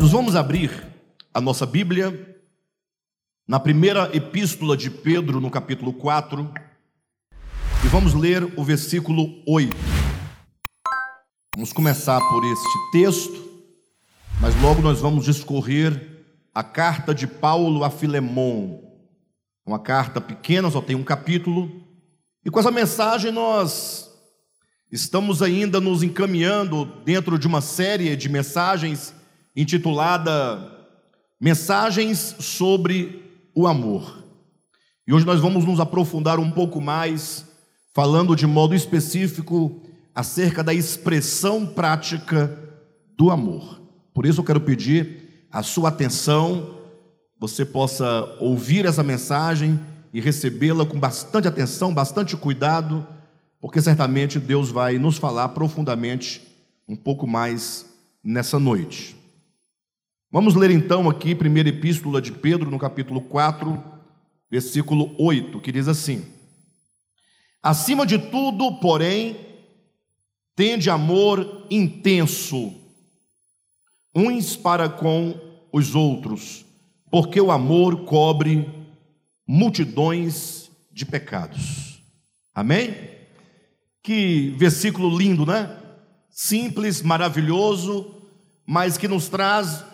Queridos, vamos abrir a nossa Bíblia na primeira epístola de Pedro, no capítulo 4, e vamos ler o versículo 8. Vamos começar por este texto, mas logo nós vamos discorrer a carta de Paulo a Filemon. Uma carta pequena, só tem um capítulo, e com essa mensagem nós estamos ainda nos encaminhando dentro de uma série de mensagens intitulada Mensagens sobre o Amor. E hoje nós vamos nos aprofundar um pouco mais, falando de modo específico acerca da expressão prática do amor. Por isso eu quero pedir a sua atenção, você possa ouvir essa mensagem e recebê-la com bastante atenção, bastante cuidado, porque certamente Deus vai nos falar profundamente um pouco mais nessa noite. Vamos ler então aqui, primeira epístola de Pedro, no capítulo 4, versículo 8, que diz assim: Acima de tudo, porém, tende amor intenso, uns para com os outros, porque o amor cobre multidões de pecados. Amém? Que versículo lindo, né? Simples, maravilhoso, mas que nos traz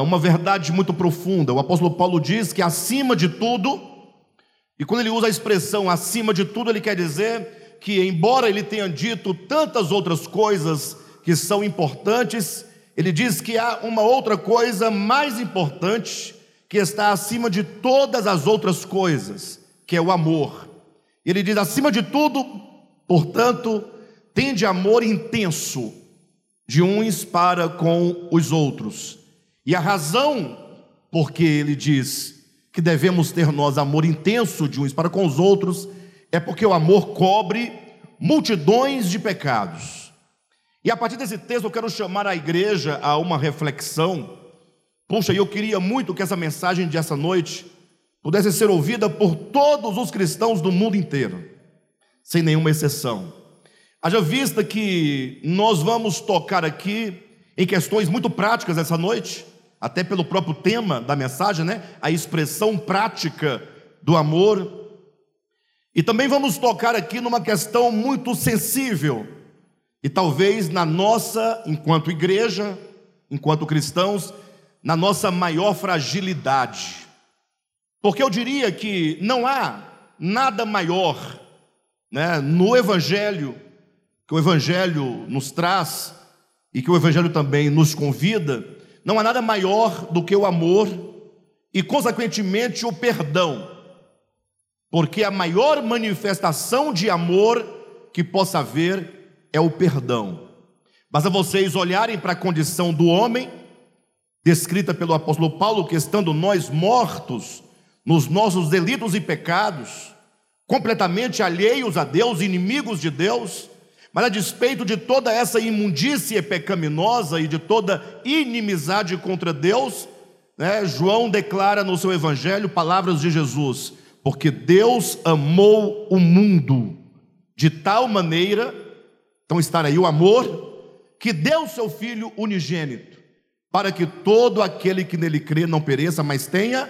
uma verdade muito profunda. O apóstolo Paulo diz que acima de tudo, e quando ele usa a expressão acima de tudo, ele quer dizer que, embora ele tenha dito tantas outras coisas que são importantes, ele diz que há uma outra coisa mais importante que está acima de todas as outras coisas, que é o amor. Ele diz: acima de tudo, portanto, tende amor intenso de uns para com os outros e a razão porque ele diz que devemos ter nós amor intenso de uns para com os outros é porque o amor cobre multidões de pecados. E a partir desse texto eu quero chamar a igreja a uma reflexão. Puxa, eu queria muito que essa mensagem de essa noite pudesse ser ouvida por todos os cristãos do mundo inteiro, sem nenhuma exceção. Haja vista que nós vamos tocar aqui em questões muito práticas essa noite, até pelo próprio tema da mensagem, né? A expressão prática do amor. E também vamos tocar aqui numa questão muito sensível, e talvez na nossa, enquanto igreja, enquanto cristãos, na nossa maior fragilidade. Porque eu diria que não há nada maior né, no Evangelho, que o Evangelho nos traz e que o Evangelho também nos convida, não há nada maior do que o amor e, consequentemente, o perdão, porque a maior manifestação de amor que possa haver é o perdão. Basta vocês olharem para a condição do homem, descrita pelo apóstolo Paulo, que estando nós mortos nos nossos delitos e pecados, completamente alheios a Deus, inimigos de Deus, mas a despeito de toda essa imundície pecaminosa e de toda inimizade contra Deus, né, João declara no seu evangelho palavras de Jesus: porque Deus amou o mundo de tal maneira, então está aí o amor, que deu seu Filho unigênito, para que todo aquele que nele crê não pereça, mas tenha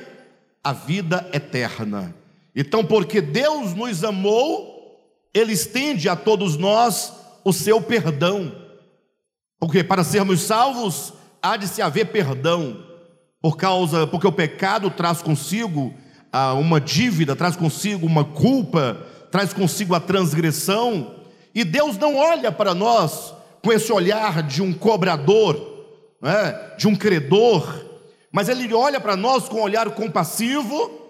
a vida eterna. Então, porque Deus nos amou, ele estende a todos nós o seu perdão. Porque para sermos salvos, há de se haver perdão, por causa, porque o pecado traz consigo ah, uma dívida, traz consigo uma culpa, traz consigo a transgressão, e Deus não olha para nós com esse olhar de um cobrador, né, de um credor, mas Ele olha para nós com um olhar compassivo,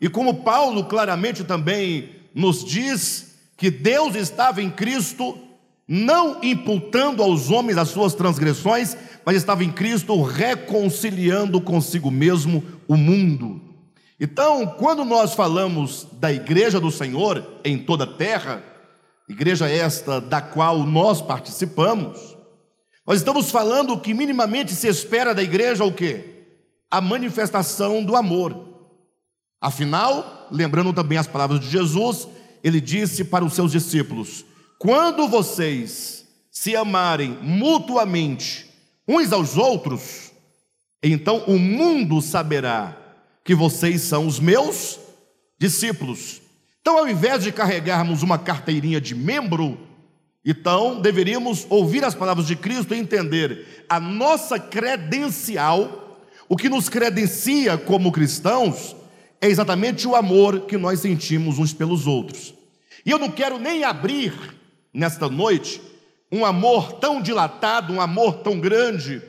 e como Paulo claramente também nos diz, que Deus estava em Cristo, não imputando aos homens as suas transgressões, mas estava em Cristo reconciliando consigo mesmo o mundo. Então, quando nós falamos da igreja do Senhor em toda a terra, igreja esta da qual nós participamos, nós estamos falando que minimamente se espera da igreja o quê? A manifestação do amor. Afinal, lembrando também as palavras de Jesus, ele disse para os seus discípulos: Quando vocês se amarem mutuamente uns aos outros, Então o mundo saberá que vocês são os meus discípulos. Então, ao invés de carregarmos uma carteirinha de membro, então deveríamos ouvir as palavras de Cristo e entender a nossa credencial, o que nos credencia como cristãos, é exatamente o amor que nós sentimos uns pelos outros. E eu não quero nem abrir nesta noite um amor tão dilatado, um amor tão grande,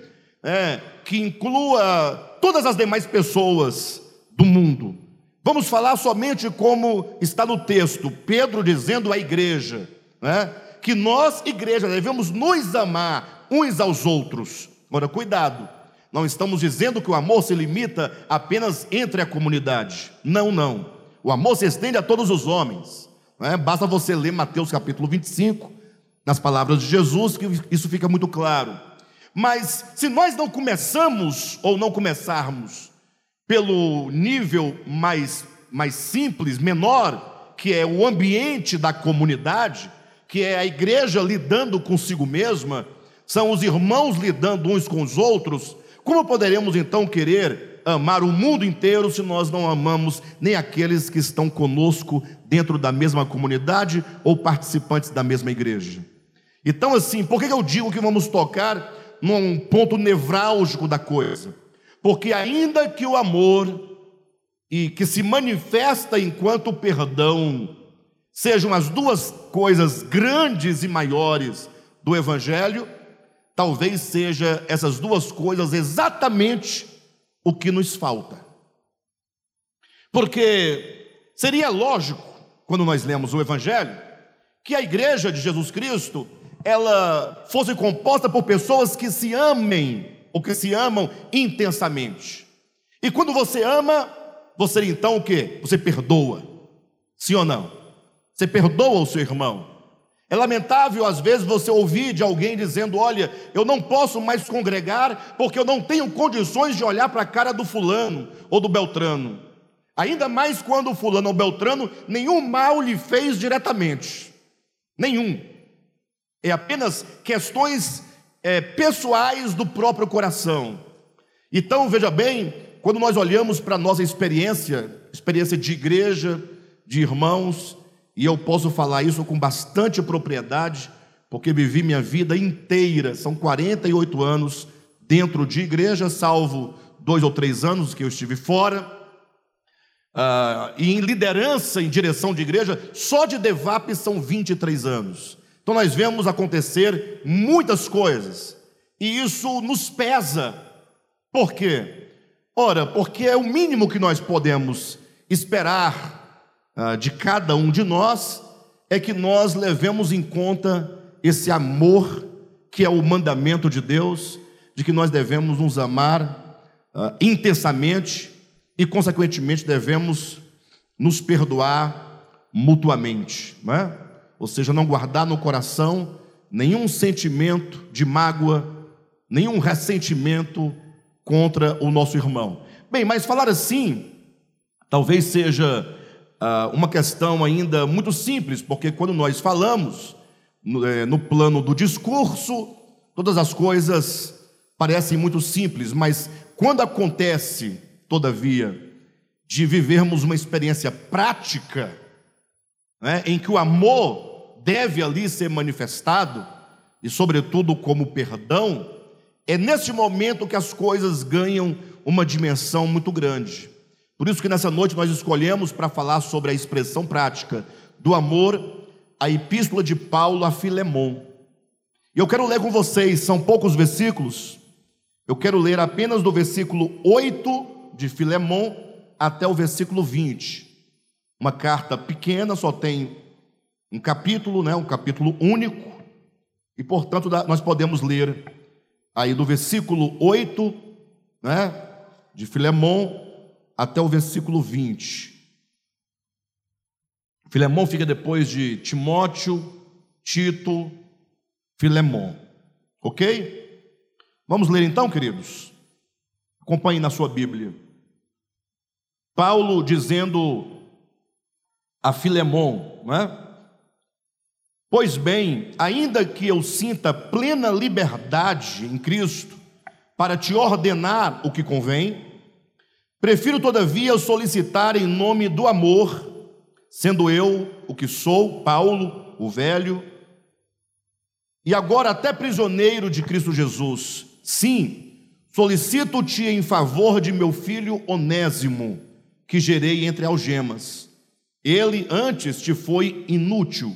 é, que inclua todas as demais pessoas do mundo. Vamos falar somente como está no texto, Pedro dizendo à igreja, né, que nós, igreja, devemos nos amar uns aos outros. Agora, cuidado, não estamos dizendo que o amor se limita apenas entre a comunidade. Não, não. O amor se estende a todos os homens. Né? Basta você ler Mateus capítulo 25, nas palavras de Jesus, que isso fica muito claro. Mas se nós não começamos ou não começarmos pelo nível mais, mais simples, menor, que é o ambiente da comunidade, que é a igreja lidando consigo mesma, são os irmãos lidando uns com os outros, como poderemos então querer amar o mundo inteiro se nós não amamos nem aqueles que estão conosco dentro da mesma comunidade ou participantes da mesma igreja? Então, assim, por que eu digo que vamos tocar num ponto nevrálgico da coisa? Porque ainda que o amor e que se manifesta enquanto perdão sejam as duas coisas grandes e maiores do evangelho, talvez seja essas duas coisas exatamente o que nos falta. Porque seria lógico, quando nós lemos o evangelho, que a igreja de Jesus Cristo ela fosse composta por pessoas que se amem ou que se amam intensamente. E quando você ama, você então o que? Você perdoa. Sim ou não? Você perdoa o seu irmão. É lamentável às vezes você ouvir de alguém dizendo: Olha, eu não posso mais congregar porque eu não tenho condições de olhar para a cara do fulano ou do beltrano. Ainda mais quando o fulano ou beltrano nenhum mal lhe fez diretamente. Nenhum. É apenas questões é, pessoais do próprio coração. Então, veja bem, quando nós olhamos para a nossa experiência, experiência de igreja, de irmãos, e eu posso falar isso com bastante propriedade, porque vivi minha vida inteira, são 48 anos dentro de igreja, salvo dois ou três anos que eu estive fora, uh, e em liderança, em direção de igreja, só de DEVAP são 23 anos. Então nós vemos acontecer muitas coisas, e isso nos pesa. Por quê? Ora, porque é o mínimo que nós podemos esperar ah, de cada um de nós, é que nós levemos em conta esse amor que é o mandamento de Deus, de que nós devemos nos amar ah, intensamente e, consequentemente, devemos nos perdoar mutuamente, não é? ou seja, não guardar no coração nenhum sentimento de mágoa, nenhum ressentimento contra o nosso irmão. Bem, mas falar assim talvez seja uma questão ainda muito simples, porque quando nós falamos no, é, no plano do discurso, todas as coisas parecem muito simples, mas quando acontece, todavia, de vivermos uma experiência prática, né, em que o amor deve ali ser manifestado, e sobretudo como perdão, é nesse momento que as coisas ganham uma dimensão muito grande. Por isso que nessa noite nós escolhemos para falar sobre a expressão prática do amor, a epístola de Paulo a Filemon. E eu quero ler com vocês, são poucos versículos. Eu quero ler apenas do versículo 8 de Filemon até o versículo 20. Uma carta pequena, só tem um capítulo, né, um capítulo único, e portanto nós podemos ler aí do versículo 8, né, de Filemão até o versículo 20. Filemão fica depois de Timóteo, Tito, Filemão. Ok? Vamos ler então, queridos? Acompanhe na sua Bíblia. Paulo dizendo a Filemão, não é? Pois bem, ainda que eu sinta plena liberdade em Cristo para te ordenar o que convém, prefiro, todavia, solicitar em nome do amor, sendo eu o que sou, Paulo, o velho, e agora até prisioneiro de Cristo Jesus. Sim, solicito-te em favor de meu filho Onésimo, que gerei entre algemas. Ele antes te foi inútil,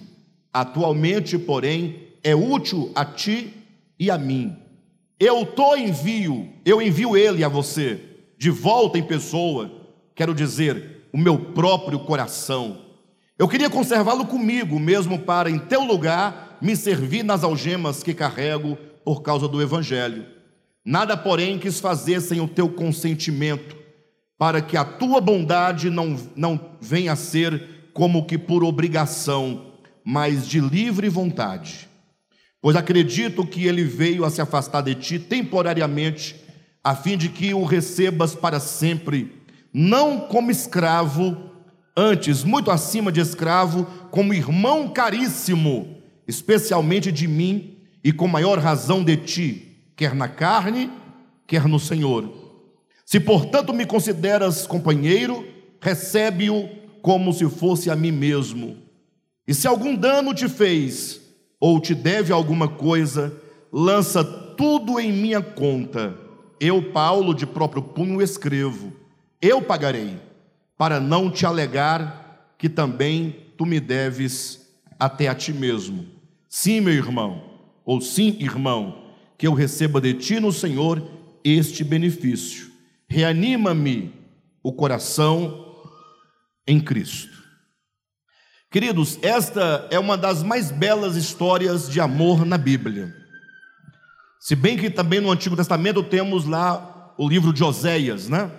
atualmente, porém, é útil a ti e a mim. Eu tô envio, eu envio ele a você, de volta em pessoa, quero dizer, o meu próprio coração. Eu queria conservá-lo comigo, mesmo para, em teu lugar, me servir nas algemas que carrego por causa do Evangelho. Nada, porém, quis fazer sem o teu consentimento, para que a tua bondade não, não venha a ser como que por obrigação, mas de livre vontade pois acredito que ele veio a se afastar de ti temporariamente, a fim de que o recebas para sempre, não como escravo, antes, muito acima de escravo, como irmão caríssimo, especialmente de mim e com maior razão de ti, quer na carne, quer no Senhor. Se portanto me consideras companheiro, recebe-o como se fosse a mim mesmo. E se algum dano te fez, ou te deve alguma coisa, lança tudo em minha conta. Eu, Paulo, de próprio punho escrevo: Eu pagarei, para não te alegar que também tu me deves até a ti mesmo. Sim, meu irmão, ou sim, irmão, que eu receba de ti no Senhor este benefício. Reanima-me o coração em Cristo. Queridos, esta é uma das mais belas histórias de amor na Bíblia. Se bem que também no Antigo Testamento temos lá o livro de Oséias, né?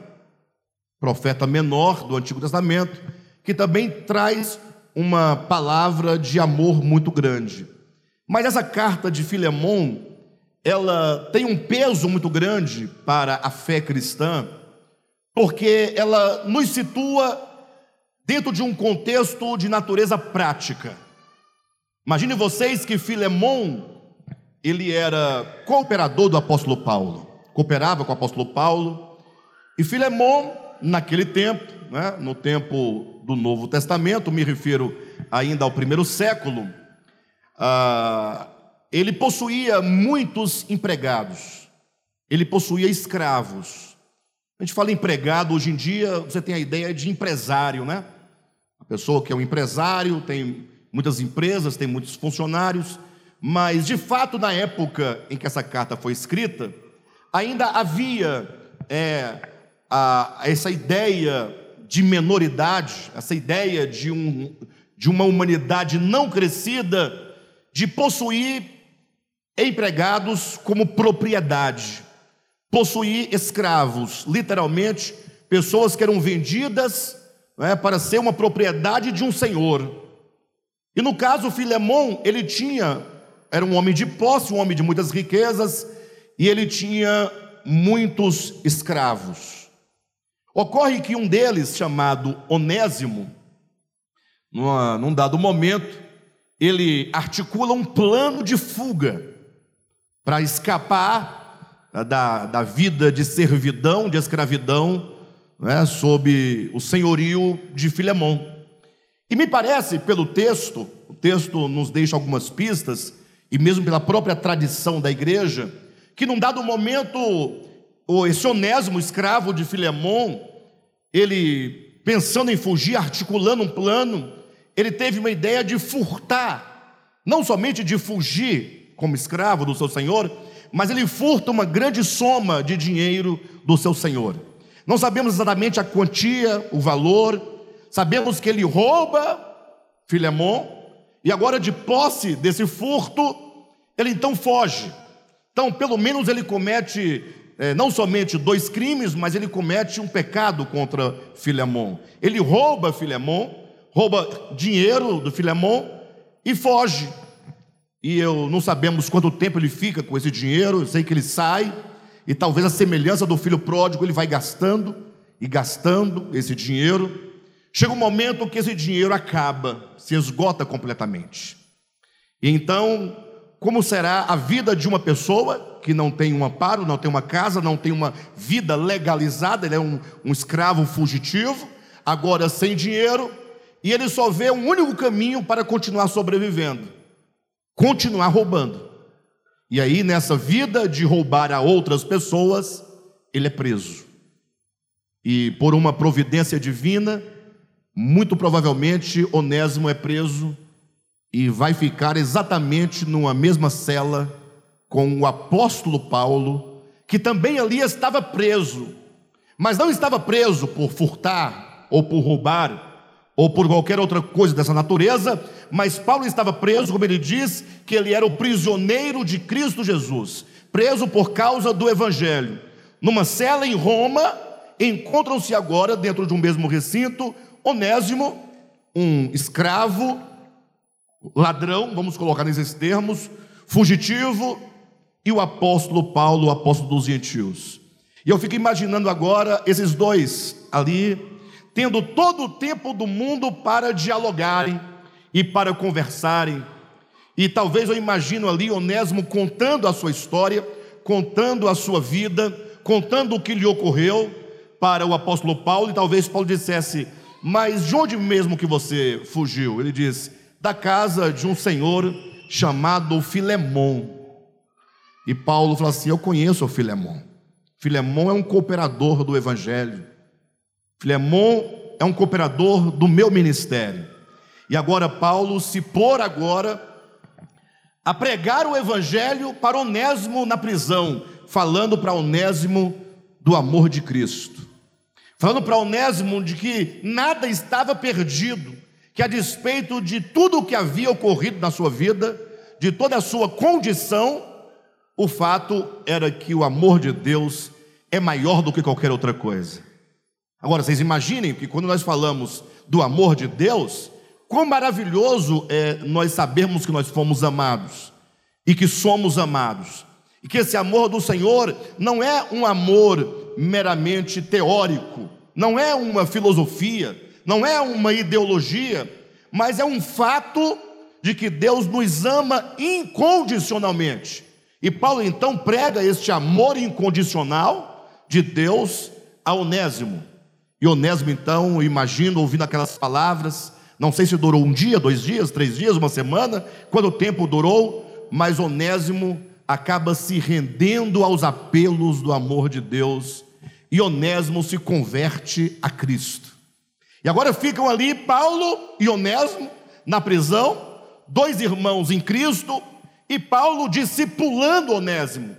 Profeta menor do Antigo Testamento, que também traz uma palavra de amor muito grande. Mas essa carta de Filemon, ela tem um peso muito grande para a fé cristã, porque ela nos situa dentro de um contexto de natureza prática. Imagine vocês que Filemon, ele era cooperador do apóstolo Paulo, cooperava com o apóstolo Paulo, e Filemon, naquele tempo, né, no tempo do Novo Testamento, me refiro ainda ao primeiro século, ah, ele possuía muitos empregados, ele possuía escravos. A gente fala empregado, hoje em dia você tem a ideia de empresário, né? pessoa que é um empresário, tem muitas empresas, tem muitos funcionários, mas de fato, na época em que essa carta foi escrita, ainda havia é, a, essa ideia de menoridade, essa ideia de, um, de uma humanidade não crescida, de possuir empregados como propriedade, possuir escravos, literalmente, pessoas que eram vendidas é, para ser uma propriedade de um senhor. E no caso, Filemão, ele tinha, era um homem de posse, um homem de muitas riquezas, e ele tinha muitos escravos. Ocorre que um deles, chamado Onésimo, numa, num dado momento, ele articula um plano de fuga para escapar da, da vida de servidão, de escravidão, né, sob o senhorio de Filemão. E me parece, pelo texto, o texto nos deixa algumas pistas, e mesmo pela própria tradição da igreja, que num dado momento, esse onésimo escravo de Filemão, ele pensando em fugir, articulando um plano, ele teve uma ideia de furtar, não somente de fugir como escravo do seu senhor, mas ele furta uma grande soma de dinheiro do seu senhor. Não sabemos exatamente a quantia, o valor, sabemos que ele rouba Filemon, e agora, de posse desse furto, ele então foge. Então, pelo menos ele comete é, não somente dois crimes, mas ele comete um pecado contra Filemon. Ele rouba Filemon, rouba dinheiro do Filemon e foge. E eu não sabemos quanto tempo ele fica com esse dinheiro, eu sei que ele sai, e talvez a semelhança do filho pródigo, ele vai gastando e gastando esse dinheiro. Chega um momento que esse dinheiro acaba, se esgota completamente. E então como será a vida de uma pessoa que não tem um amparo, não tem uma casa, não tem uma vida legalizada, ele é um, um escravo fugitivo, agora sem dinheiro, e ele só vê um único caminho para continuar sobrevivendo: continuar roubando. E aí, nessa vida de roubar a outras pessoas, ele é preso. E por uma providência divina, muito provavelmente Onésimo é preso e vai ficar exatamente numa mesma cela com o apóstolo Paulo, que também ali estava preso, mas não estava preso por furtar ou por roubar ou por qualquer outra coisa dessa natureza, mas Paulo estava preso, como ele diz, que ele era o prisioneiro de Cristo Jesus, preso por causa do evangelho. Numa cela em Roma, encontram-se agora dentro de um mesmo recinto Onésimo, um escravo ladrão, vamos colocar nesses termos, fugitivo, e o apóstolo Paulo, o apóstolo dos gentios. E eu fico imaginando agora esses dois ali, tendo todo o tempo do mundo para dialogarem e para conversarem. E talvez eu imagino ali Onésimo contando a sua história, contando a sua vida, contando o que lhe ocorreu para o apóstolo Paulo, e talvez Paulo dissesse: Mas de onde mesmo que você fugiu? Ele disse: da casa de um senhor chamado Filemon. E Paulo fala assim: Eu conheço o Filemon. Filemon é um cooperador do Evangelho. Filemon é um cooperador do meu ministério. E agora Paulo se pôr agora a pregar o Evangelho para Onésimo na prisão, falando para Onésimo do amor de Cristo. Falando para Onésimo de que nada estava perdido, que a despeito de tudo o que havia ocorrido na sua vida, de toda a sua condição, o fato era que o amor de Deus é maior do que qualquer outra coisa. Agora, vocês imaginem que quando nós falamos do amor de Deus, quão maravilhoso é nós sabermos que nós fomos amados e que somos amados. E que esse amor do Senhor não é um amor meramente teórico, não é uma filosofia, não é uma ideologia, mas é um fato de que Deus nos ama incondicionalmente. E Paulo então prega este amor incondicional de Deus a Onésimo. E Onésimo então, imagino, ouvindo aquelas palavras, não sei se durou um dia, dois dias, três dias, uma semana, quanto tempo durou, mas Onésimo acaba se rendendo aos apelos do amor de Deus, e Onésimo se converte a Cristo. E agora ficam ali Paulo e Onésimo na prisão, dois irmãos em Cristo, e Paulo discipulando Onésimo,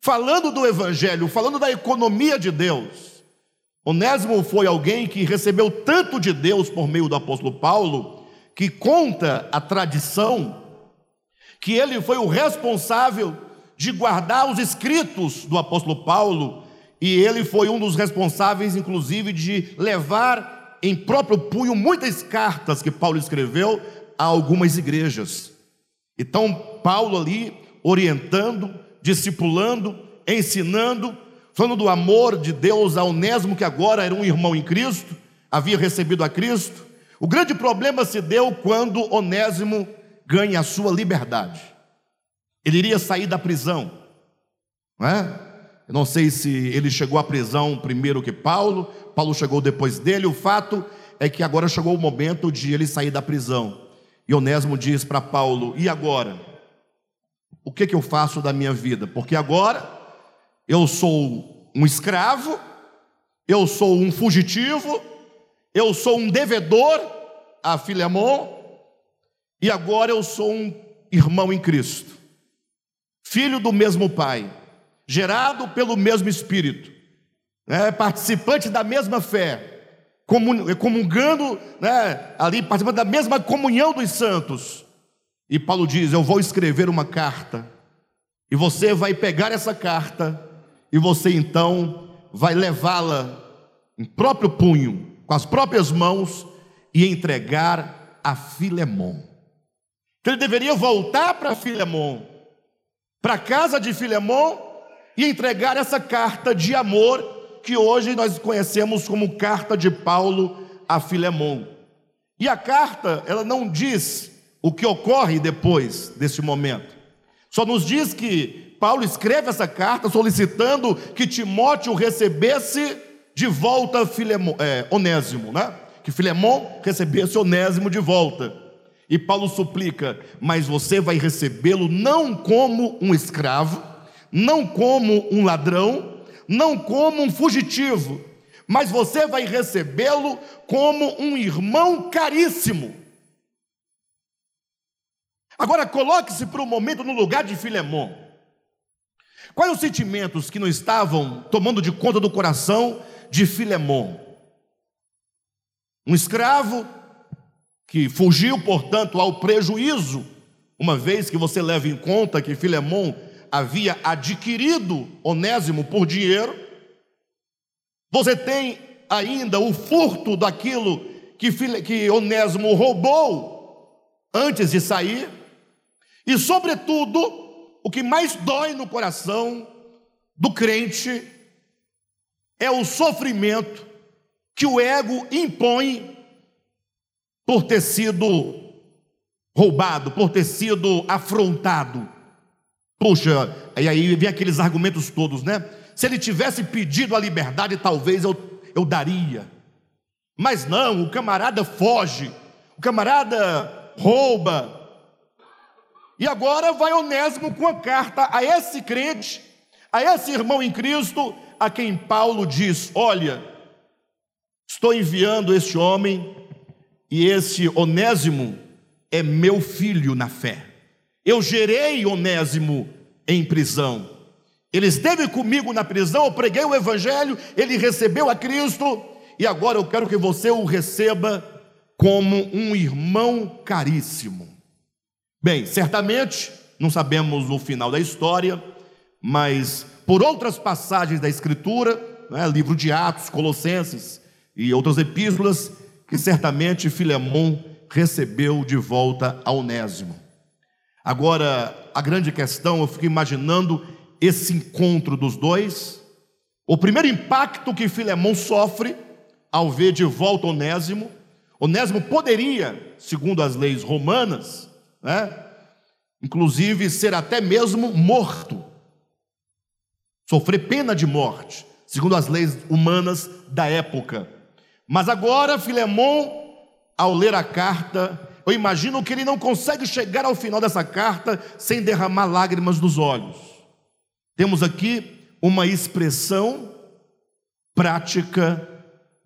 falando do Evangelho, falando da economia de Deus. Onésimo foi alguém que recebeu tanto de Deus por meio do apóstolo Paulo, que conta a tradição que ele foi o responsável de guardar os escritos do apóstolo Paulo, e ele foi um dos responsáveis, inclusive, de levar em próprio punho muitas cartas que Paulo escreveu a algumas igrejas. Então, Paulo ali orientando, discipulando, ensinando, falando do amor de Deus a Onésimo, que agora era um irmão em Cristo, havia recebido a Cristo. O grande problema se deu quando Onésimo ganha a sua liberdade. Ele iria sair da prisão, não é? Eu não sei se ele chegou à prisão primeiro que Paulo, Paulo chegou depois dele. O fato é que agora chegou o momento de ele sair da prisão. E Onésimo diz para Paulo: E agora? O que, que eu faço da minha vida? Porque agora eu sou um escravo, eu sou um fugitivo, eu sou um devedor a Filemon, e agora eu sou um irmão em Cristo, filho do mesmo pai gerado pelo mesmo Espírito, né, participante da mesma fé, comungando, né, ali, participando da mesma comunhão dos santos. E Paulo diz: Eu vou escrever uma carta, e você vai pegar essa carta, e você então vai levá-la em próprio punho, com as próprias mãos, e entregar a Filemon. Então ele deveria voltar para Filemon, para a casa de Filemon, e entregar essa carta de amor que hoje nós conhecemos como carta de Paulo a Filemão. E a carta, ela não diz o que ocorre depois desse momento. Só nos diz que Paulo escreve essa carta solicitando que Timóteo recebesse de volta Filemon, é, Onésimo, né? Que Filemon recebesse Onésimo de volta. E Paulo suplica: Mas você vai recebê-lo não como um escravo, não como um ladrão, não como um fugitivo, mas você vai recebê-lo como um irmão caríssimo. Agora coloque-se por um momento no lugar de Filemon. Quais os sentimentos que não estavam tomando de conta do coração de Filemon? Um escravo que fugiu, portanto, ao prejuízo, uma vez que você leva em conta que Filemon havia adquirido Onésimo por dinheiro. Você tem ainda o furto daquilo que, que Onésimo roubou antes de sair. E, sobretudo, o que mais dói no coração do crente é o sofrimento que o ego impõe por ter sido roubado, por ter sido afrontado. Puxa, e aí vem aqueles argumentos todos, né? Se ele tivesse pedido a liberdade, talvez eu, eu daria. Mas não, o camarada foge, o camarada rouba. E agora vai Onésimo com a carta a esse crente, a esse irmão em Cristo, a quem Paulo diz: Olha, estou enviando este homem e esse Onésimo é meu filho na fé. Eu gerei Onésimo em prisão. Ele esteve comigo na prisão, eu preguei o Evangelho, ele recebeu a Cristo, e agora eu quero que você o receba como um irmão caríssimo. Bem, certamente, não sabemos o final da história, mas por outras passagens da Escritura, né, livro de Atos, Colossenses e outras epístolas, que certamente Filemon recebeu de volta a Onésimo. Agora, a grande questão, eu fico imaginando esse encontro dos dois. O primeiro impacto que Filemon sofre ao ver de volta Onésimo. Onésimo poderia, segundo as leis romanas, né, inclusive ser até mesmo morto, sofrer pena de morte, segundo as leis humanas da época. Mas agora, Filemon, ao ler a carta, eu imagino que ele não consegue chegar ao final dessa carta sem derramar lágrimas dos olhos. Temos aqui uma expressão prática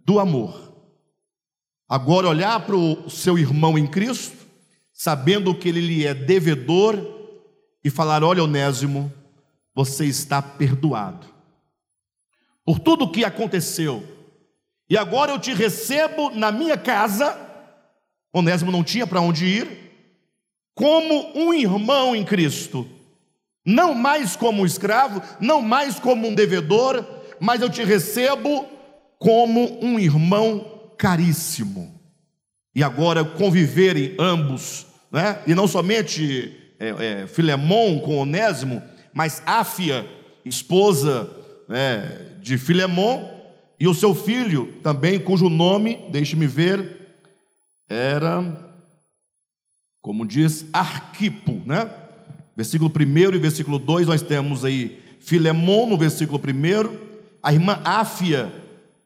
do amor. Agora, olhar para o seu irmão em Cristo, sabendo que ele lhe é devedor, e falar: Olha, Onésimo, você está perdoado. Por tudo o que aconteceu, e agora eu te recebo na minha casa. Onésimo não tinha para onde ir, como um irmão em Cristo, não mais como um escravo, não mais como um devedor, mas eu te recebo como um irmão caríssimo. E agora conviverem ambos, né? e não somente é, é, com Onésimo, mas Áfia, esposa né, de Filemon, e o seu filho também, cujo nome, deixe-me ver, era, como diz, Arquipo, né? Versículo 1 e versículo 2, nós temos aí Filemon no versículo 1, a irmã Áfia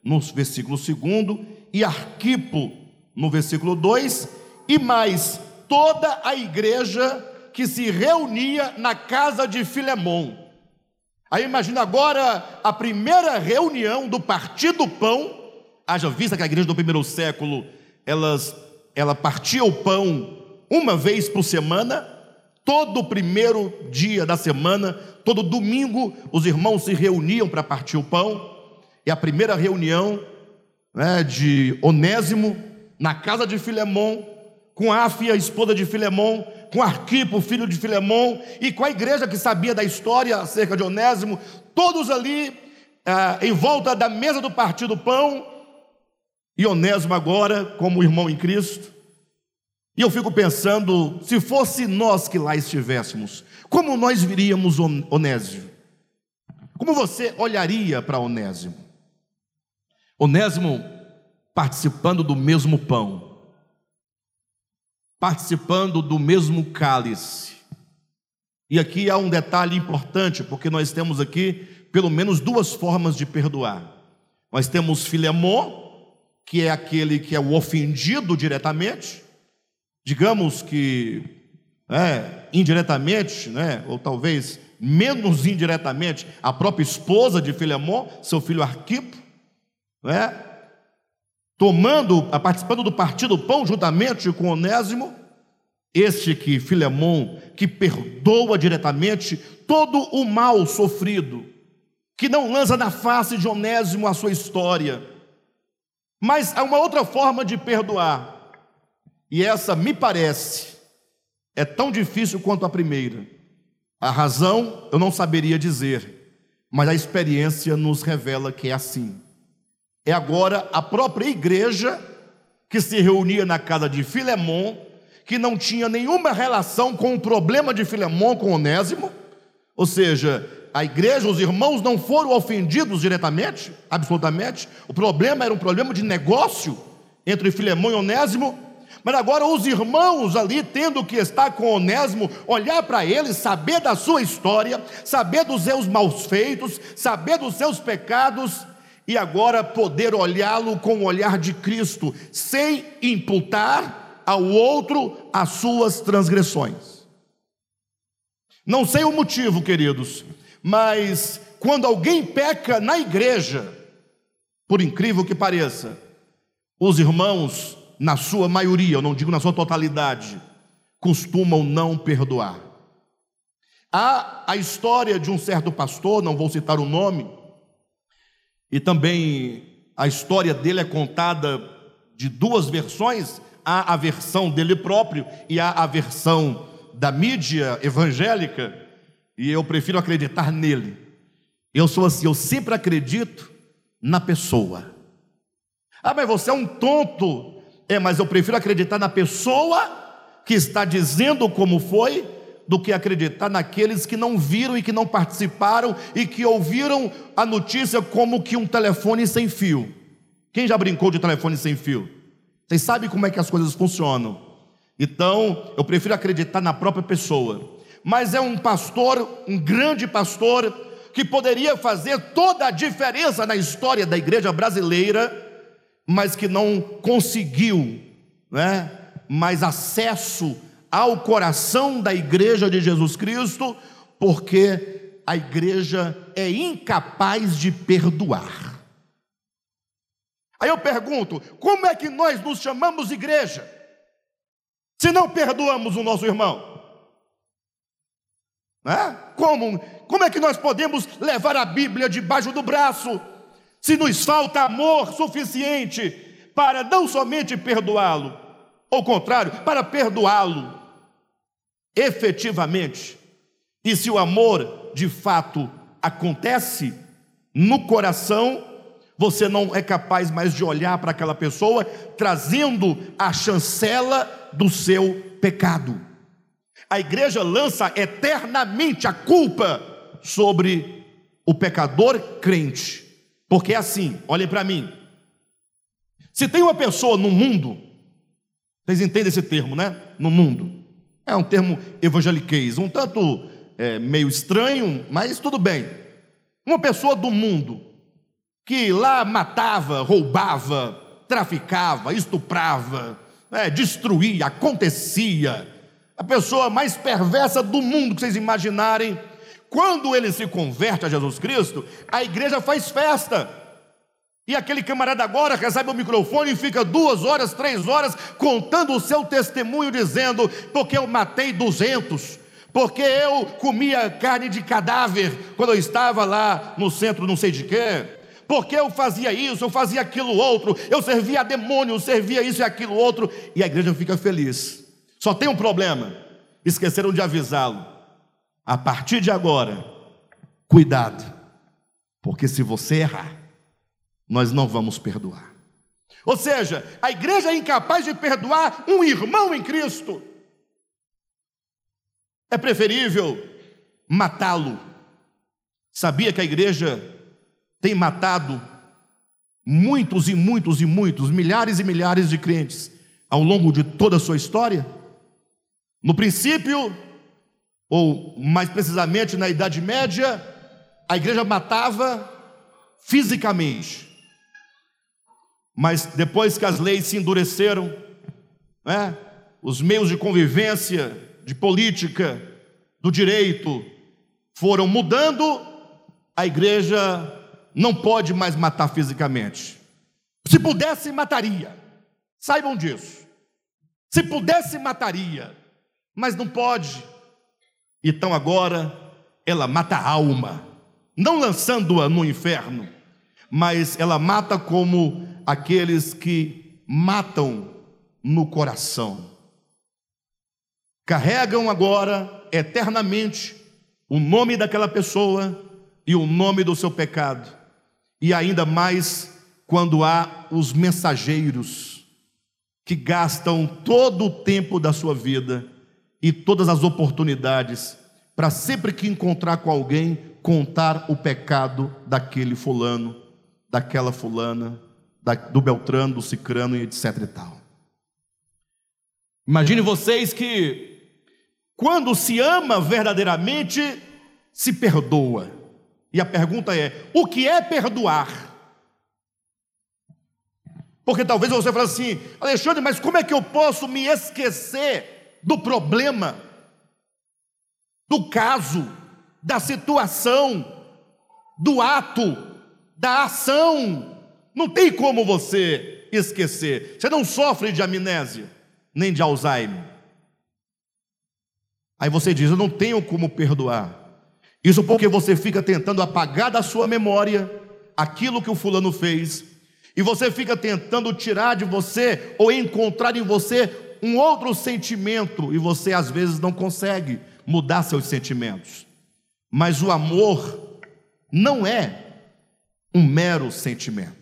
no versículo 2 e Arquipo no versículo 2, e mais toda a igreja que se reunia na casa de Filemon. Aí imagina agora a primeira reunião do Partido Pão, haja vista que a igreja do primeiro século, elas, ela partia o pão uma vez por semana, todo primeiro dia da semana, todo domingo, os irmãos se reuniam para partir o pão, e a primeira reunião né, de Onésimo, na casa de Filemão, com Áfia, esposa de Filemão, com Arquipo, filho de Filemão, e com a igreja que sabia da história acerca de Onésimo, todos ali ah, em volta da mesa do partido pão, e Onésimo agora como irmão em Cristo. E eu fico pensando, se fosse nós que lá estivéssemos, como nós viríamos Onésimo? Como você olharia para Onésimo? Onésimo participando do mesmo pão, participando do mesmo cálice, E aqui há um detalhe importante, porque nós temos aqui pelo menos duas formas de perdoar. Nós temos Filemon, que é aquele que é o ofendido diretamente, digamos que é, indiretamente, né, ou talvez menos indiretamente, a própria esposa de Filemon, seu filho Arquipo, né, tomando, participando do partido pão juntamente com Onésimo, este que Filemon, que perdoa diretamente todo o mal sofrido, que não lança na face de Onésimo a sua história. Mas há uma outra forma de perdoar, e essa me parece é tão difícil quanto a primeira. A razão eu não saberia dizer, mas a experiência nos revela que é assim. É agora a própria igreja que se reunia na casa de Filemon, que não tinha nenhuma relação com o problema de Filemon com Onésimo, ou seja, a igreja, os irmãos não foram ofendidos diretamente, absolutamente. O problema era um problema de negócio entre Filemão e Onésimo. Mas agora os irmãos ali, tendo que estar com Onésimo, olhar para ele, saber da sua história, saber dos seus maus feitos, saber dos seus pecados, e agora poder olhá-lo com o olhar de Cristo, sem imputar ao outro as suas transgressões. Não sei o motivo, queridos, mas quando alguém peca na igreja, por incrível que pareça, os irmãos, na sua maioria, eu não digo na sua totalidade, costumam não perdoar. Há a história de um certo pastor, não vou citar o nome, e também a história dele é contada de duas versões: há a versão dele próprio e há a versão da mídia evangélica e eu prefiro acreditar nele. Eu sou assim, eu sempre acredito na pessoa. Ah, mas você é um tonto. É, mas eu prefiro acreditar na pessoa que está dizendo como foi, do que acreditar naqueles que não viram e que não participaram e que ouviram a notícia como que um telefone sem fio. Quem já brincou de telefone sem fio? Vocês sabem como é que as coisas funcionam. Então, eu prefiro acreditar na própria pessoa mas é um pastor, um grande pastor, que poderia fazer toda a diferença na história da igreja brasileira, mas que não conseguiu, né, mais acesso ao coração da igreja de Jesus Cristo, porque a igreja é incapaz de perdoar. Aí eu pergunto: como é que nós nos chamamos igreja, se não perdoamos o nosso irmão? Né? Como, como é que nós podemos levar a Bíblia debaixo do braço, se nos falta amor suficiente para não somente perdoá-lo, ao contrário, para perdoá-lo efetivamente? E se o amor de fato acontece no coração, você não é capaz mais de olhar para aquela pessoa trazendo a chancela do seu pecado a igreja lança eternamente a culpa sobre o pecador crente. Porque é assim, olhem para mim. Se tem uma pessoa no mundo, vocês entendem esse termo, né? No mundo. É um termo evangeliquez, um tanto é, meio estranho, mas tudo bem. Uma pessoa do mundo que lá matava, roubava, traficava, estuprava, é, destruía, acontecia, a pessoa mais perversa do mundo que vocês imaginarem, quando ele se converte a Jesus Cristo, a igreja faz festa. E aquele camarada agora recebe o microfone e fica duas horas, três horas contando o seu testemunho, dizendo: porque eu matei duzentos, porque eu comia carne de cadáver quando eu estava lá no centro, não sei de quê, porque eu fazia isso, eu fazia aquilo outro, eu servia a demônio, eu servia isso e aquilo outro, e a igreja fica feliz. Só tem um problema: esqueceram de avisá-lo. A partir de agora, cuidado, porque se você errar, nós não vamos perdoar. Ou seja, a igreja é incapaz de perdoar um irmão em Cristo. É preferível matá-lo. Sabia que a igreja tem matado muitos e muitos e muitos, milhares e milhares de crentes ao longo de toda a sua história? No princípio, ou mais precisamente na Idade Média, a igreja matava fisicamente. Mas depois que as leis se endureceram, né, os meios de convivência, de política, do direito foram mudando, a igreja não pode mais matar fisicamente. Se pudesse, mataria. Saibam disso. Se pudesse, mataria. Mas não pode. Então agora ela mata a alma, não lançando-a no inferno, mas ela mata como aqueles que matam no coração. Carregam agora eternamente o nome daquela pessoa e o nome do seu pecado, e ainda mais quando há os mensageiros que gastam todo o tempo da sua vida e todas as oportunidades para sempre que encontrar com alguém, contar o pecado daquele fulano, daquela fulana, da, do Beltrano, do Cicrano e etc e tal. Imagine vocês que quando se ama verdadeiramente, se perdoa. E a pergunta é: o que é perdoar? Porque talvez você fale assim, Alexandre, mas como é que eu posso me esquecer do problema, do caso, da situação, do ato, da ação. Não tem como você esquecer. Você não sofre de amnésia, nem de Alzheimer. Aí você diz: Eu não tenho como perdoar. Isso porque você fica tentando apagar da sua memória aquilo que o fulano fez, e você fica tentando tirar de você ou encontrar em você um outro sentimento e você às vezes não consegue mudar seus sentimentos. Mas o amor não é um mero sentimento.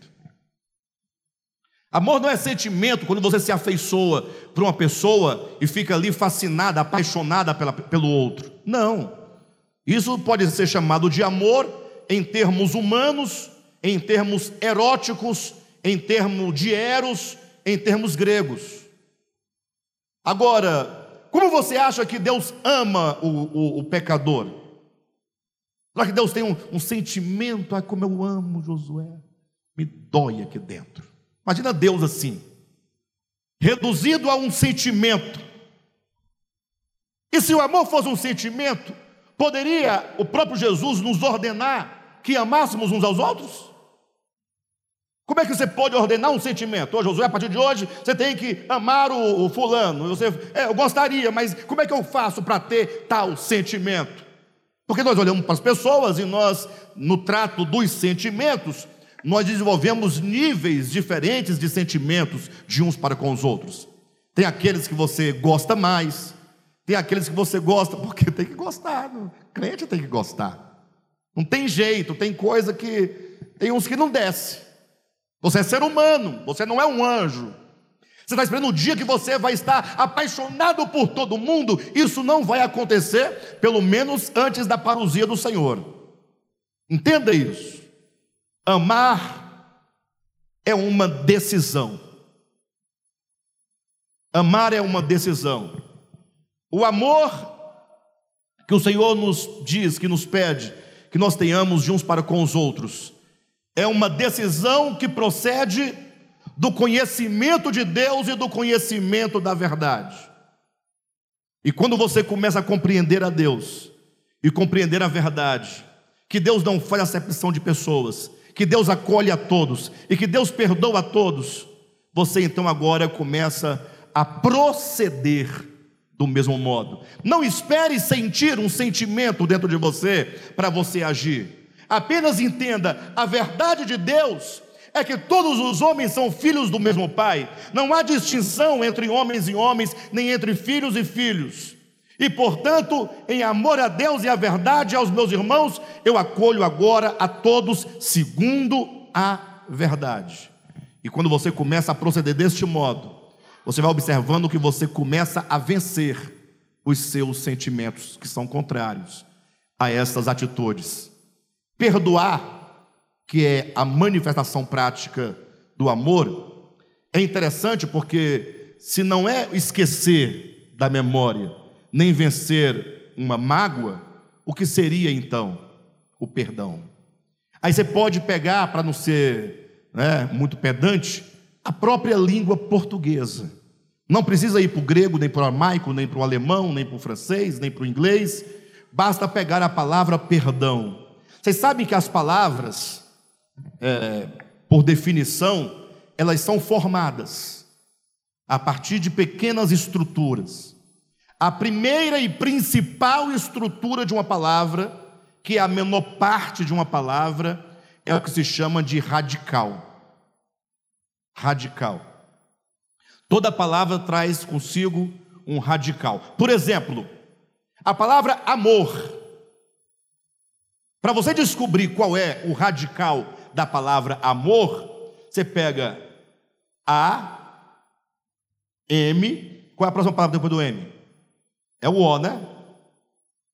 Amor não é sentimento quando você se afeiçoa por uma pessoa e fica ali fascinada, apaixonada pela, pelo outro. Não. Isso pode ser chamado de amor em termos humanos, em termos eróticos, em termos de eros, em termos gregos. Agora, como você acha que Deus ama o, o, o pecador? Será que Deus tem um, um sentimento, ah, como eu amo Josué? Me dói aqui dentro. Imagina Deus assim, reduzido a um sentimento. E se o amor fosse um sentimento, poderia o próprio Jesus nos ordenar que amássemos uns aos outros? Como é que você pode ordenar um sentimento? Ô Josué, a partir de hoje, você tem que amar o, o fulano. Você, é, eu gostaria, mas como é que eu faço para ter tal sentimento? Porque nós olhamos para as pessoas e nós, no trato dos sentimentos, nós desenvolvemos níveis diferentes de sentimentos de uns para com os outros. Tem aqueles que você gosta mais, tem aqueles que você gosta porque tem que gostar, não? crente tem que gostar. Não tem jeito, tem coisa que tem uns que não desce. Você é ser humano, você não é um anjo. Você está esperando o dia que você vai estar apaixonado por todo mundo? Isso não vai acontecer, pelo menos antes da parousia do Senhor. Entenda isso. Amar é uma decisão. Amar é uma decisão. O amor que o Senhor nos diz, que nos pede, que nós tenhamos de uns para com os outros, é uma decisão que procede do conhecimento de Deus e do conhecimento da verdade. E quando você começa a compreender a Deus e compreender a verdade, que Deus não faz acepção de pessoas, que Deus acolhe a todos e que Deus perdoa a todos, você então agora começa a proceder do mesmo modo. Não espere sentir um sentimento dentro de você para você agir. Apenas entenda: a verdade de Deus é que todos os homens são filhos do mesmo Pai. Não há distinção entre homens e homens, nem entre filhos e filhos. E portanto, em amor a Deus e à verdade aos meus irmãos, eu acolho agora a todos segundo a verdade. E quando você começa a proceder deste modo, você vai observando que você começa a vencer os seus sentimentos que são contrários a essas atitudes. Perdoar, que é a manifestação prática do amor, é interessante porque se não é esquecer da memória, nem vencer uma mágoa, o que seria então o perdão? Aí você pode pegar, para não ser né, muito pedante, a própria língua portuguesa. Não precisa ir para o grego, nem para o aramaico, nem para o alemão, nem para o francês, nem para o inglês. Basta pegar a palavra perdão. Vocês sabem que as palavras, é, por definição, elas são formadas a partir de pequenas estruturas. A primeira e principal estrutura de uma palavra, que é a menor parte de uma palavra, é o que se chama de radical. Radical. Toda palavra traz consigo um radical. Por exemplo, a palavra amor. Para você descobrir qual é o radical da palavra amor, você pega A, M. Qual é a próxima palavra depois do M? É o O, né?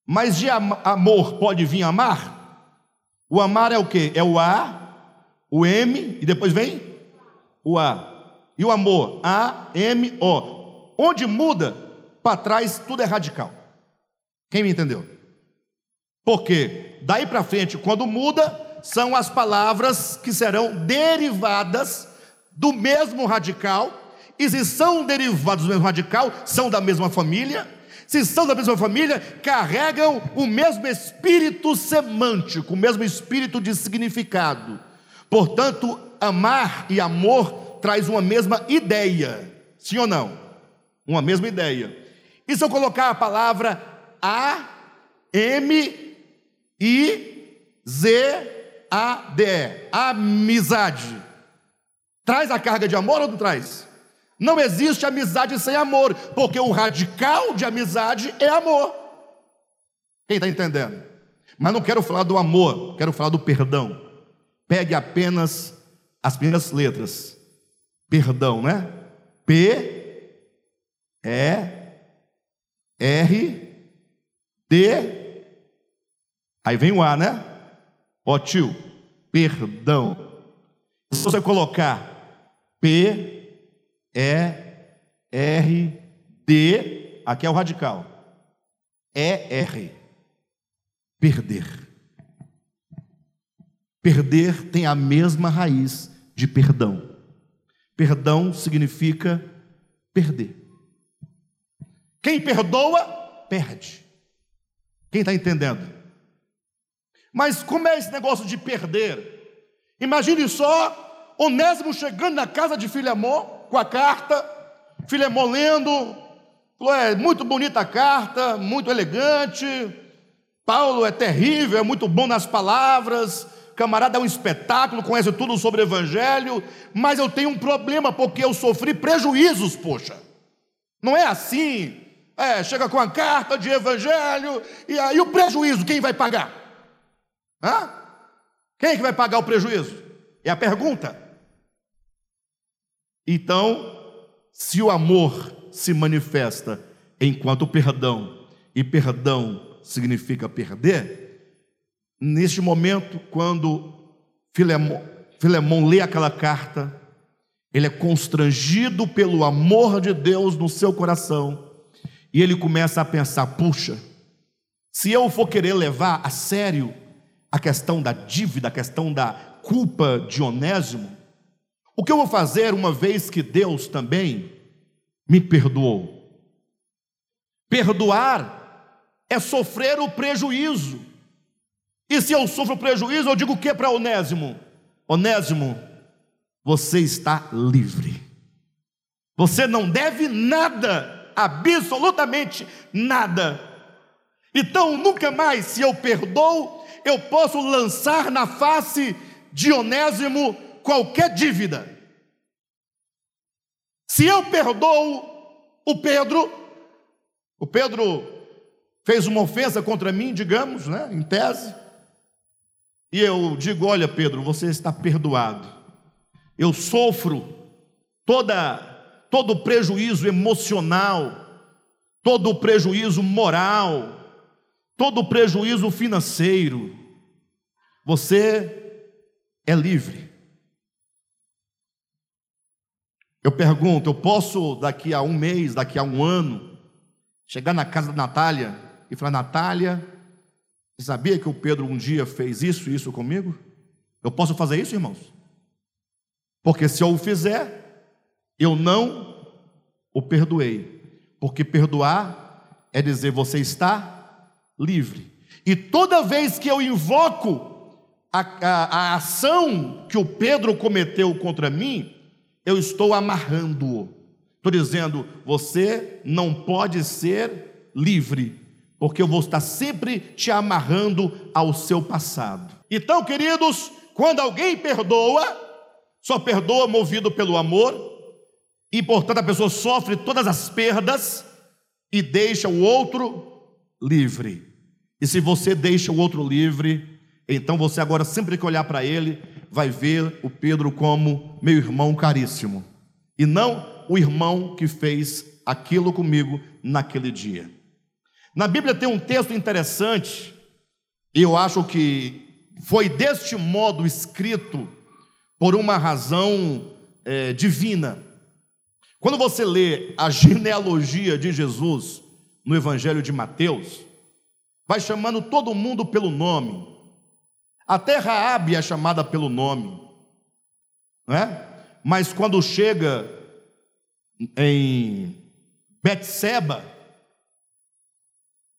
Mas de amor pode vir amar? O amar é o que? É o A, o M e depois vem o A. E o amor, A-M-O. Onde muda, para trás tudo é radical. Quem me entendeu? Porque daí para frente, quando muda, são as palavras que serão derivadas do mesmo radical. E se são derivados do mesmo radical, são da mesma família. Se são da mesma família, carregam o mesmo espírito semântico, o mesmo espírito de significado. Portanto, amar e amor traz uma mesma ideia, sim ou não? Uma mesma ideia. E se eu colocar a palavra A, M, I, Z, A, D, E, amizade, traz a carga de amor ou não traz? Não existe amizade sem amor, porque o radical de amizade é amor. Quem está entendendo? Mas não quero falar do amor, quero falar do perdão. Pegue apenas as primeiras letras perdão, né? P E R D Aí vem o A, né? Ó tio, perdão. Se você colocar P E R D, aqui é o radical. E R perder. Perder tem a mesma raiz de perdão. Perdão significa perder. Quem perdoa, perde. Quem está entendendo? Mas como é esse negócio de perder? Imagine só Onésimo chegando na casa de Filemon com a carta, Filemon lendo, falou: é muito bonita a carta, muito elegante. Paulo é terrível, é muito bom nas palavras, camarada é um espetáculo, conhece tudo sobre o Evangelho, mas eu tenho um problema porque eu sofri prejuízos, poxa. Não é assim. É, chega com a carta de Evangelho, e aí o prejuízo, quem vai pagar? Hã? Quem é que vai pagar o prejuízo? É a pergunta. Então, se o amor se manifesta enquanto perdão, e perdão significa perder, Neste momento, quando Filemon lê aquela carta, ele é constrangido pelo amor de Deus no seu coração, e ele começa a pensar: puxa, se eu for querer levar a sério a questão da dívida, a questão da culpa de Onésimo, o que eu vou fazer uma vez que Deus também me perdoou? Perdoar é sofrer o prejuízo e se eu sofro prejuízo, eu digo o que para Onésimo? Onésimo, você está livre. Você não deve nada, absolutamente nada. Então, nunca mais, se eu perdoo, eu posso lançar na face de Onésimo qualquer dívida. Se eu perdoo o Pedro, o Pedro fez uma ofensa contra mim, digamos, né, em tese, e eu digo: Olha, Pedro, você está perdoado. Eu sofro toda, todo o prejuízo emocional, todo o prejuízo moral, todo o prejuízo financeiro. Você é livre. Eu pergunto: eu posso, daqui a um mês, daqui a um ano, chegar na casa da Natália e falar: Natália, você sabia que o Pedro um dia fez isso e isso comigo? Eu posso fazer isso, irmãos? Porque se eu o fizer, eu não o perdoei. Porque perdoar é dizer você está livre. E toda vez que eu invoco a, a, a ação que o Pedro cometeu contra mim, eu estou amarrando-o. Estou dizendo, você não pode ser livre, porque eu vou estar sempre te amarrando ao seu passado. Então, queridos, quando alguém perdoa, só perdoa movido pelo amor, e portanto a pessoa sofre todas as perdas e deixa o outro livre. E se você deixa o outro livre, então você agora sempre que olhar para ele, vai ver o Pedro como meu irmão caríssimo, e não o irmão que fez aquilo comigo naquele dia. Na Bíblia tem um texto interessante, e eu acho que foi deste modo escrito por uma razão é, divina. Quando você lê a genealogia de Jesus no Evangelho de Mateus, vai chamando todo mundo pelo nome. Até Raabe é chamada pelo nome, não é? Mas quando chega em Betseba,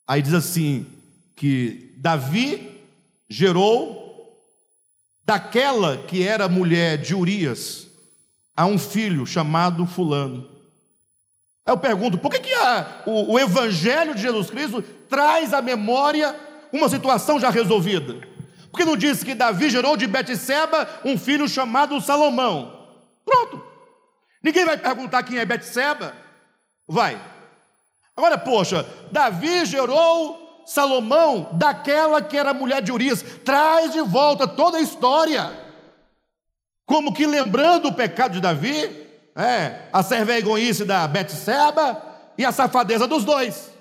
Aí diz assim: que Davi gerou daquela que era mulher de Urias a um filho chamado Fulano. Aí eu pergunto: por que, que a, o, o Evangelho de Jesus Cristo traz à memória uma situação já resolvida? Porque não diz que Davi gerou de Betseba um filho chamado Salomão? Pronto. Ninguém vai perguntar quem é Betseba? Vai. Agora, poxa, Davi gerou Salomão daquela que era mulher de Urias. Traz de volta toda a história. Como que lembrando o pecado de Davi, é, a servegonhice da Betseba e a safadeza dos dois.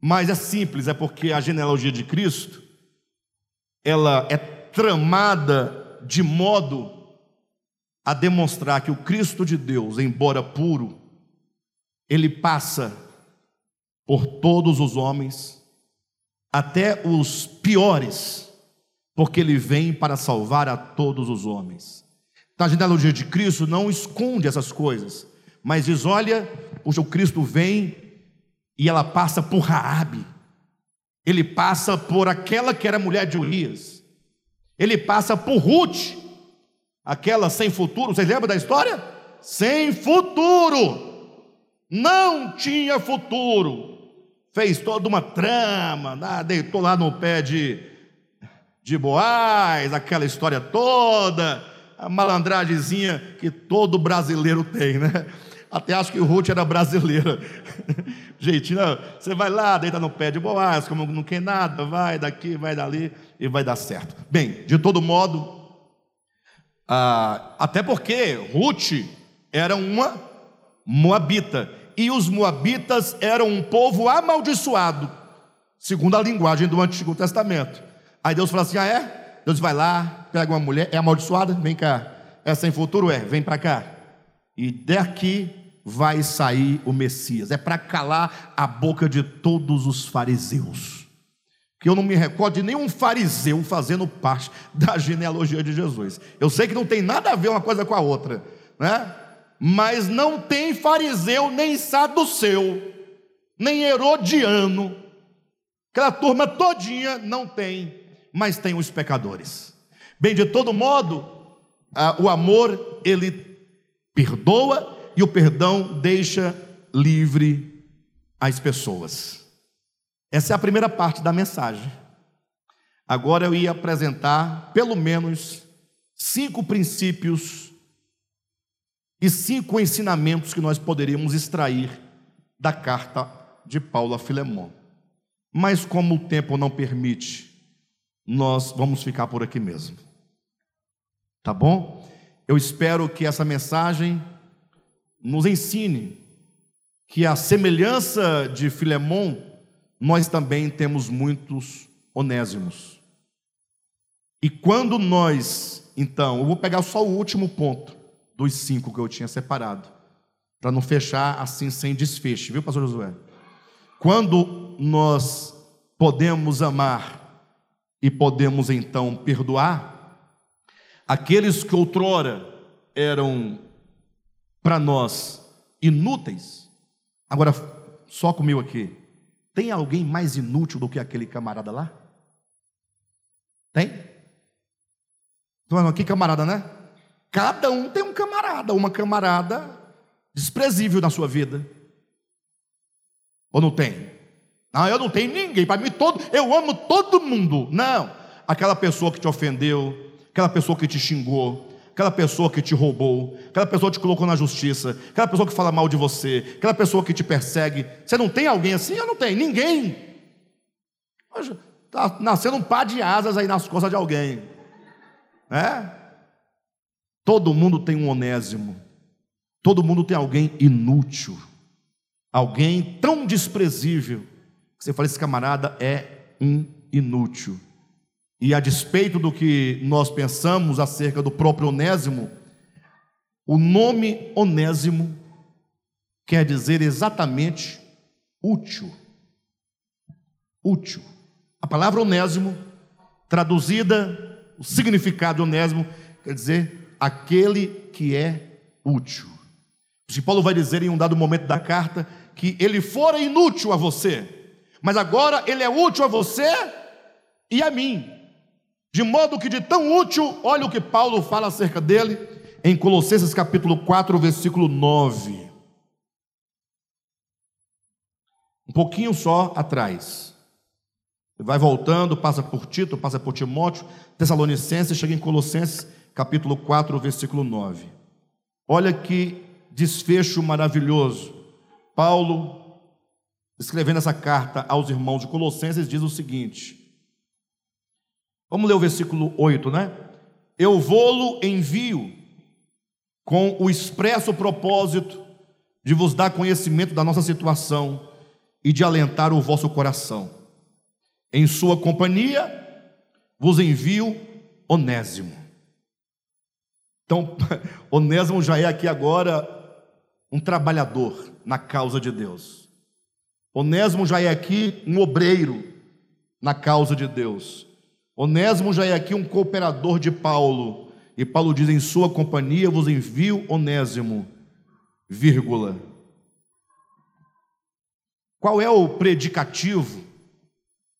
Mas é simples, é porque a genealogia de Cristo ela é tramada de modo a demonstrar que o Cristo de Deus, embora puro, ele passa por todos os homens, até os piores, porque ele vem para salvar a todos os homens. Então, a genealogia de Cristo não esconde essas coisas, mas diz: olha, o Cristo vem e ela passa por Raabe, ele passa por aquela que era mulher de Urias, ele passa por Ruth, aquela sem futuro. Vocês lembram da história? Sem futuro não tinha futuro, fez toda uma trama, né? deitou lá no pé de, de Boaz, aquela história toda, malandragemzinha que todo brasileiro tem, né? Até acho que o Ruth era brasileira. Jeitinho, você vai lá, deita no pé de Boaz, como não quer nada, vai daqui, vai dali e vai dar certo. Bem, de todo modo, ah, até porque Ruth era uma moabita e os moabitas eram um povo amaldiçoado, segundo a linguagem do Antigo Testamento. Aí Deus fala assim: ah, é? Deus vai lá, pega uma mulher, é amaldiçoada? Vem cá. É sem futuro? É, vem para cá. E daqui vai sair o Messias. É para calar a boca de todos os fariseus. Que eu não me recordo de nenhum fariseu fazendo parte da genealogia de Jesus. Eu sei que não tem nada a ver uma coisa com a outra, né? mas não tem fariseu, nem saduceu, nem herodiano. Aquela turma todinha não tem, mas tem os pecadores. Bem, de todo modo, o amor ele perdoa e o perdão deixa livre as pessoas. Essa é a primeira parte da mensagem. Agora eu ia apresentar pelo menos cinco princípios e cinco ensinamentos que nós poderíamos extrair da carta de Paulo a Filemão. Mas como o tempo não permite, nós vamos ficar por aqui mesmo. Tá bom? Eu espero que essa mensagem nos ensine que a semelhança de Filemão, nós também temos muitos onésimos. E quando nós, então, eu vou pegar só o último ponto dos cinco que eu tinha separado, para não fechar assim sem desfecho, viu, pastor Josué? quando nós podemos amar e podemos então perdoar, aqueles que outrora eram para nós inúteis, agora só comigo aqui, tem alguém mais inútil do que aquele camarada lá? Tem? Então, aqui camarada, né? Cada um tem um camarada, uma camarada desprezível na sua vida. Ou não tem? Não, eu não tenho ninguém. Para mim, todo, eu amo todo mundo. Não. Aquela pessoa que te ofendeu, aquela pessoa que te xingou, aquela pessoa que te roubou, aquela pessoa que te colocou na justiça, aquela pessoa que fala mal de você, aquela pessoa que te persegue. Você não tem alguém assim? Eu não tenho. Ninguém. Está nascendo um par de asas aí nas costas de alguém. É? Todo mundo tem um onésimo. Todo mundo tem alguém inútil. Alguém tão desprezível você fala: esse camarada é um inútil. E a despeito do que nós pensamos acerca do próprio Onésimo, o nome Onésimo quer dizer exatamente útil. Útil. A palavra Onésimo, traduzida, o significado de Onésimo, quer dizer aquele que é útil. Se Paulo vai dizer em um dado momento da carta que ele fora inútil a você, mas agora ele é útil a você e a mim. De modo que de tão útil, olha o que Paulo fala acerca dele em Colossenses capítulo 4, versículo 9. Um pouquinho só atrás. Vai voltando, passa por Tito, passa por Timóteo, Tessalonicenses, chega em Colossenses capítulo 4, versículo 9. Olha que desfecho maravilhoso. Paulo, escrevendo essa carta aos irmãos de Colossenses, diz o seguinte: Vamos ler o versículo 8, né? Eu vou-lo envio com o expresso propósito de vos dar conhecimento da nossa situação e de alentar o vosso coração. Em sua companhia vos envio Onésimo. Então, Onésimo já é aqui agora um trabalhador na causa de Deus. Onésimo já é aqui um obreiro na causa de Deus. Onésimo já é aqui um cooperador de Paulo. E Paulo diz: em sua companhia vos envio Onésimo, vírgula. Qual é o predicativo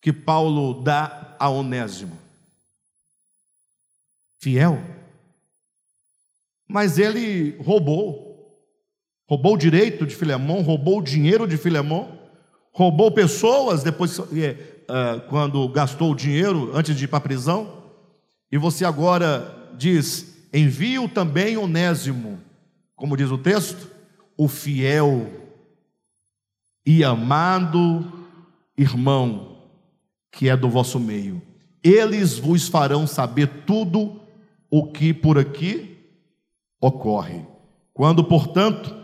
que Paulo dá a Onésimo? Fiel. Mas ele roubou, roubou o direito de Filemão, roubou o dinheiro de Filemão, roubou pessoas depois é, é, quando gastou o dinheiro antes de ir para a prisão. E você agora diz: envio também Onésimo, como diz o texto, o fiel e amado irmão que é do vosso meio. Eles vos farão saber tudo o que por aqui ocorre. Quando, portanto,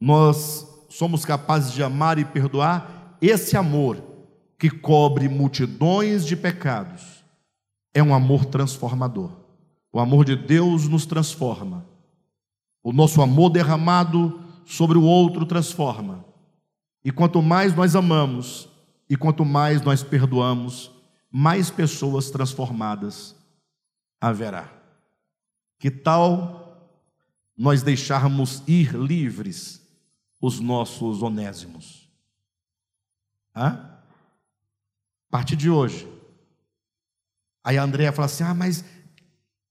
nós somos capazes de amar e perdoar, esse amor que cobre multidões de pecados é um amor transformador. O amor de Deus nos transforma. O nosso amor derramado sobre o outro transforma. E quanto mais nós amamos e quanto mais nós perdoamos, mais pessoas transformadas haverá. Que tal nós deixarmos ir livres os nossos onésimos. Hã? A partir de hoje. Aí a Andréia fala assim: ah, mas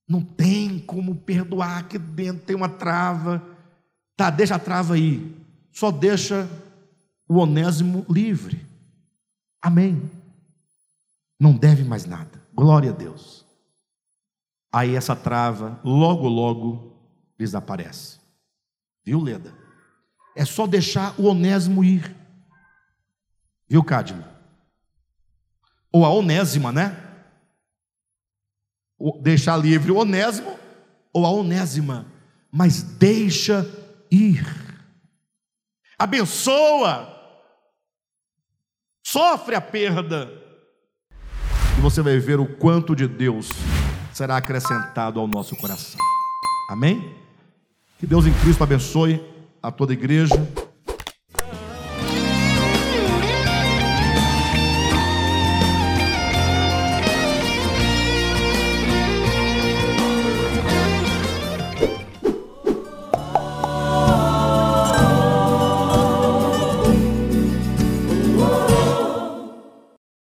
não tem como perdoar, aqui dentro tem uma trava. Tá, deixa a trava aí. Só deixa o onésimo livre. Amém. Não deve mais nada. Glória a Deus. Aí essa trava, logo, logo, desaparece. Viu, Leda? É só deixar o onésimo ir. Viu, Cadmo? Ou a onésima, né? Deixar livre o onésimo ou a onésima, mas deixa ir. Abençoa. Sofre a perda. E você vai ver o quanto de Deus será acrescentado ao nosso coração. Amém? Que Deus em Cristo abençoe a toda a igreja.